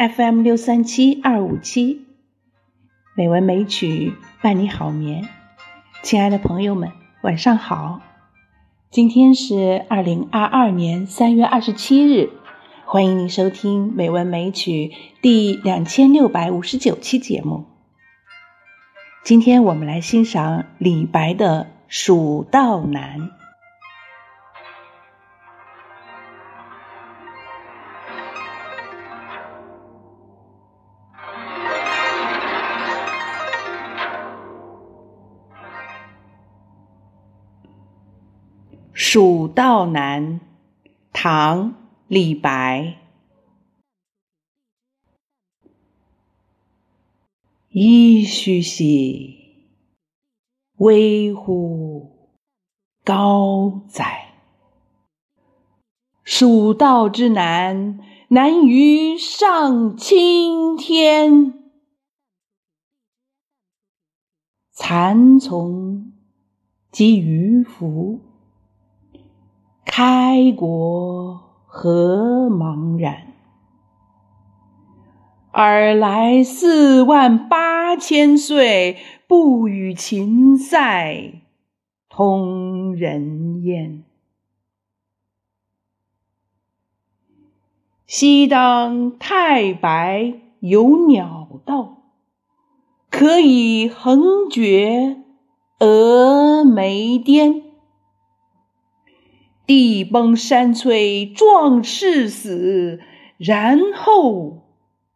FM 六三七二五七，美文美曲伴你好眠。亲爱的朋友们，晚上好！今天是二零二二年三月二十七日，欢迎您收听《美文美曲》第两千六百五十九期节目。今天我们来欣赏李白的《蜀道难》。《蜀道难》唐·李白，噫吁兮，危乎高哉！蜀道之难，难于上青天。蚕丛及鱼凫。开国何茫然！尔来四万八千岁，不与秦塞通人烟。西当太白有鸟道，可以横绝峨眉巅。地崩山摧壮士死，然后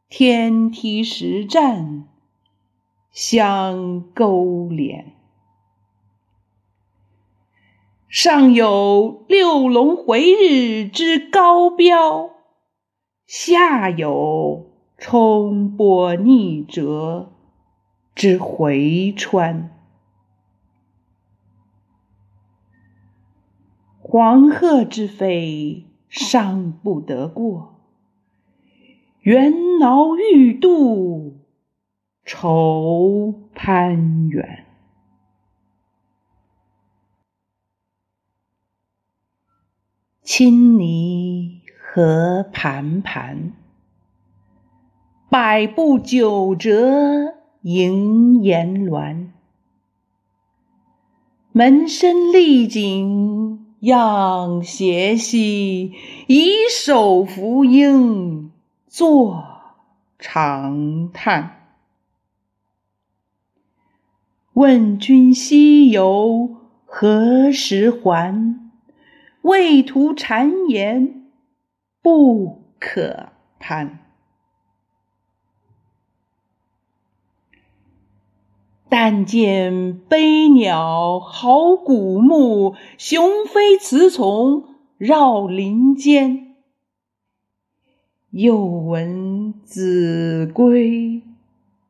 天梯石栈相勾连。上有六龙回日之高标，下有冲波逆折之回川。黄鹤之飞尚不得过，猿猱欲度愁攀援。青泥何盘盘，百步九折萦岩峦。门深丽景。仰斜兮，以手扶膺，坐长叹。问君西游何时还？畏途谗言不可攀。但见悲鸟号古木，雄飞雌从绕林间。又闻子规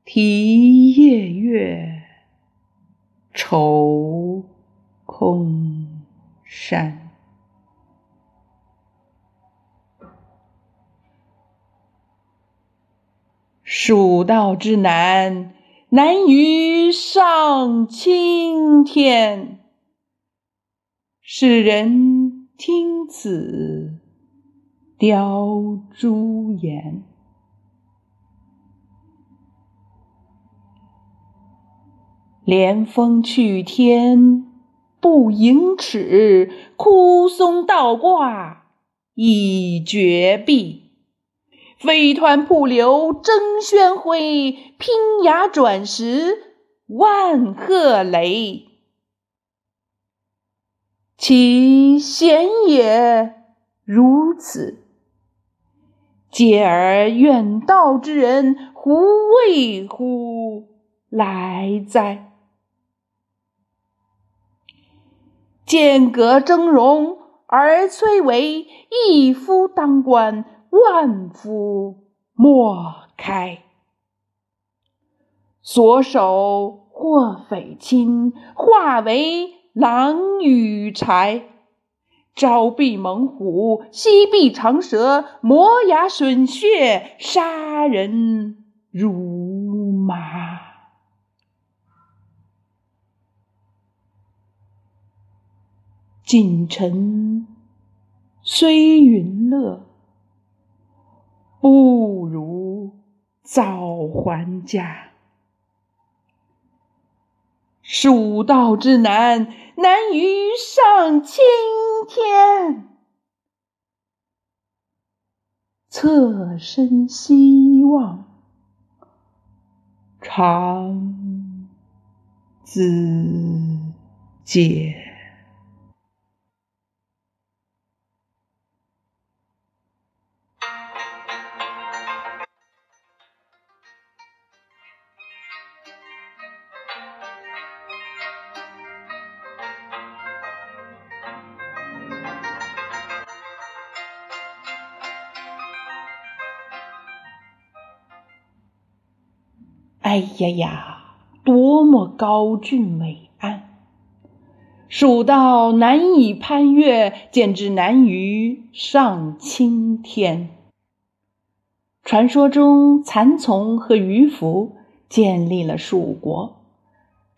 啼夜月，愁空山。蜀道之难。难于上青天，使人听此凋朱颜。连峰去天不盈尺，枯松倒挂倚绝壁。飞湍瀑流争喧哗，拼崖转石万壑雷。其险也如此，嗟而远道之人胡为乎来哉？剑阁峥嵘而崔嵬，一夫当关。万夫莫开，所守或匪亲，化为狼与豺；朝避猛虎，夕避长蛇，磨牙吮血，杀人如麻。锦城虽云乐。不如早还家。蜀道之难，难于上青天。侧身西望，长自见。哎呀呀，多么高峻伟岸！蜀道难以攀越，简直难于上青天。传说中，蚕丛和鱼凫建立了蜀国，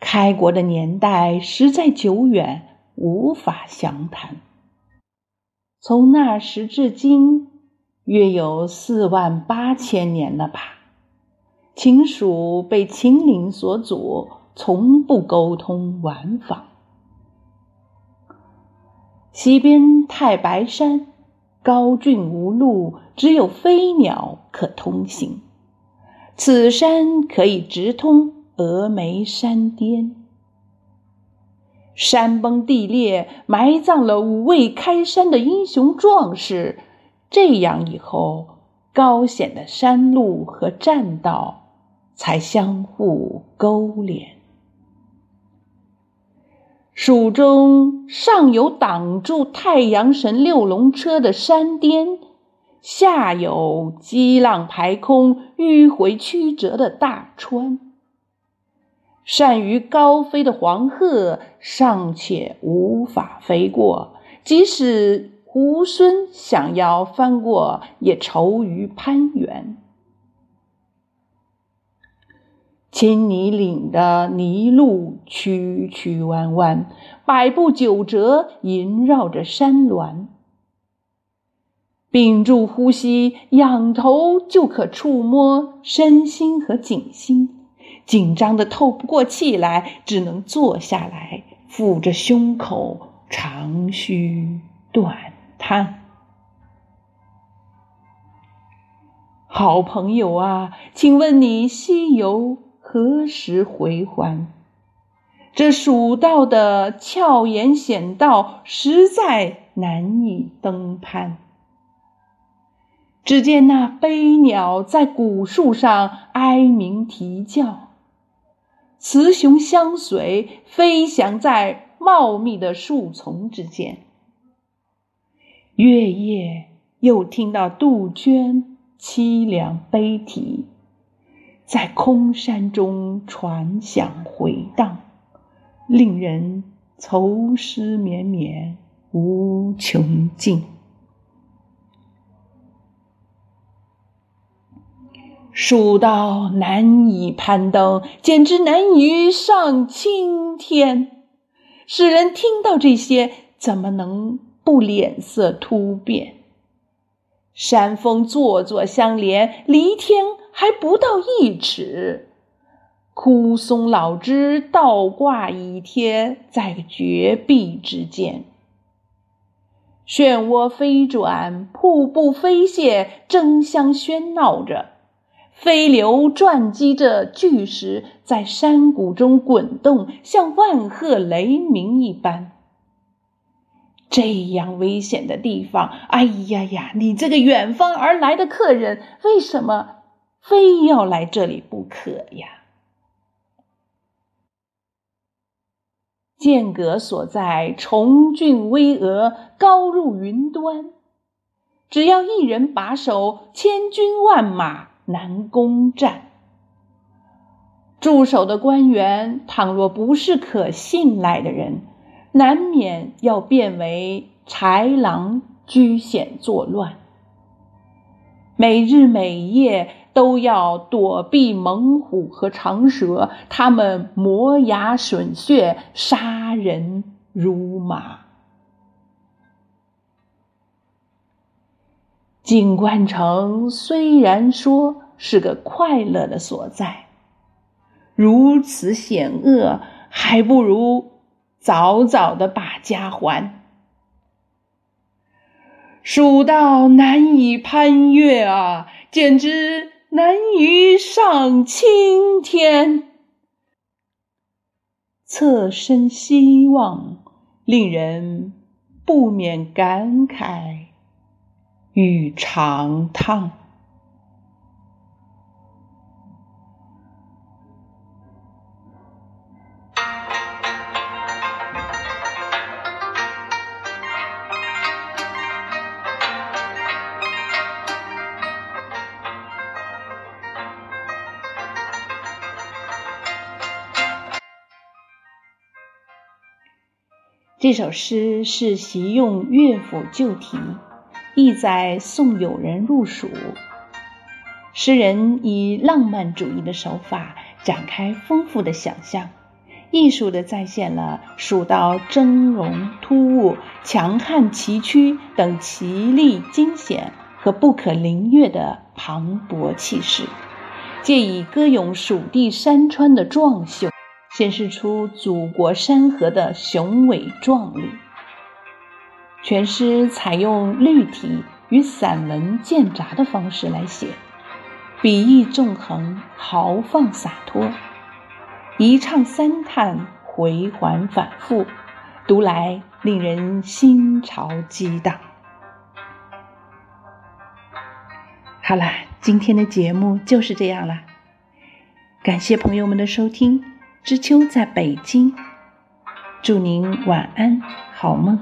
开国的年代实在久远，无法详谈。从那时至今，约有四万八千年了吧。秦蜀被秦岭所阻，从不沟通往访。西边太白山高峻无路，只有飞鸟可通行。此山可以直通峨眉山巅。山崩地裂，埋葬了五位开山的英雄壮士。这样以后，高险的山路和栈道。才相互勾连。蜀中上有挡住太阳神六龙车的山巅，下有激浪排空、迂回曲折的大川。善于高飞的黄鹤尚且无法飞过，即使猢狲想要翻过，也愁于攀援。青泥岭的泥路曲曲弯弯，百步九折，萦绕着山峦。屏住呼吸，仰头就可触摸身心和颈心，紧张的透不过气来，只能坐下来，抚着胸口，长吁短叹。好朋友啊，请问你西游？何时回还？这蜀道的峭岩险道，实在难以登攀。只见那悲鸟在古树上哀鸣啼叫，雌雄相随，飞翔在茂密的树丛之间。月夜又听到杜鹃凄凉悲啼。在空山中传响回荡，令人愁思绵绵无穷尽。蜀道难以攀登，简直难于上青天。使人听到这些，怎么能不脸色突变？山峰座座相连，离天。还不到一尺，枯松老枝倒挂倚贴在绝壁之间。漩涡飞转，瀑布飞泻，争相喧闹着；飞流撞击着巨石，在山谷中滚动，像万壑雷鸣一般。这样危险的地方，哎呀呀！你这个远方而来的客人，为什么？非要来这里不可呀！剑阁所在，重峻巍峨，高入云端。只要一人把守，千军万马难攻占。驻守的官员，倘若不是可信赖的人，难免要变为豺狼，居险作乱。每日每夜。都要躲避猛虎和长蛇，他们磨牙吮血，杀人如麻。锦官城虽然说是个快乐的所在，如此险恶，还不如早早的把家还。蜀道难以攀越啊，简直难于上青天。侧身希望，令人不免感慨与长叹。这首诗是习用乐府旧题，意在送友人入蜀。诗人以浪漫主义的手法展开丰富的想象，艺术地再现了蜀道峥嵘突兀、强悍崎岖等奇丽惊险和不可凌越的磅礴气势，借以歌咏蜀地山川的壮秀。显示出祖国山河的雄伟壮丽。全诗采用律体与散文间杂的方式来写，笔意纵横，豪放洒脱，一唱三叹，回环反复，读来令人心潮激荡。好了，今天的节目就是这样了，感谢朋友们的收听。知秋在北京，祝您晚安，好梦。